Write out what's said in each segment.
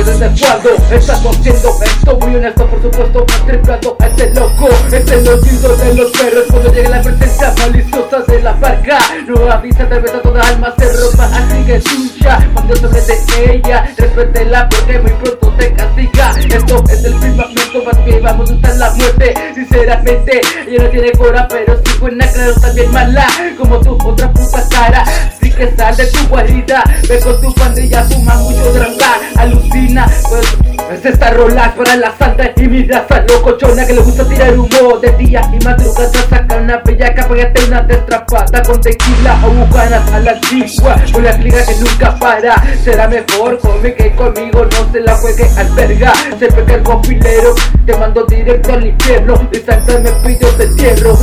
Estás haciendo esto. Muy honesto por supuesto triplando a este loco. Es el oído de los perros Cuando llega la presencia maliciosa de la barca No avisa vez a toda alma se rompa Así que tuya cuando sobre de ella Respétela porque muy pronto te castiga. Esto es el firmamento más que vamos a estar la muerte. Sinceramente ella no tiene cora pero si buena claro también mala. Como tu otra puta cara Así que sal de tu guarida. Ve con tu pandilla fuma mucho drama es esta rola para la santa y mi raza locochona que le gusta tirar humo de día y madrugada. Saca una bellaca pégate una destrapada con tequila o bucanas a la antigua. Con la cliga que nunca para. Será mejor come que conmigo no se la juegue alberga se pega el guapilero te mando directo al infierno. Y santa me pide de tierro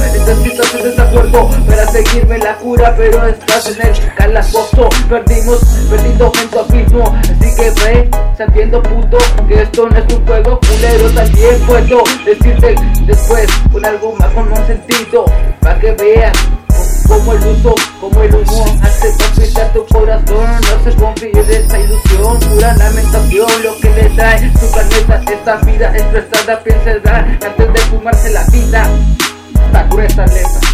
estás en desacuerdo para seguirme la cura pero estás en el calabozo. Perdimos perdiendo en mismo así que sabiendo puto que esto no es un juego culero También puedo decirte después con algo más con un sentido Para que veas como el uso, como el humo. Hace palpitar tu corazón No se confíe de esta ilusión, pura lamentación Lo que le trae su planeta, esta vida. Estresada Piensa dar antes de fumarse la vida. Está gruesa letra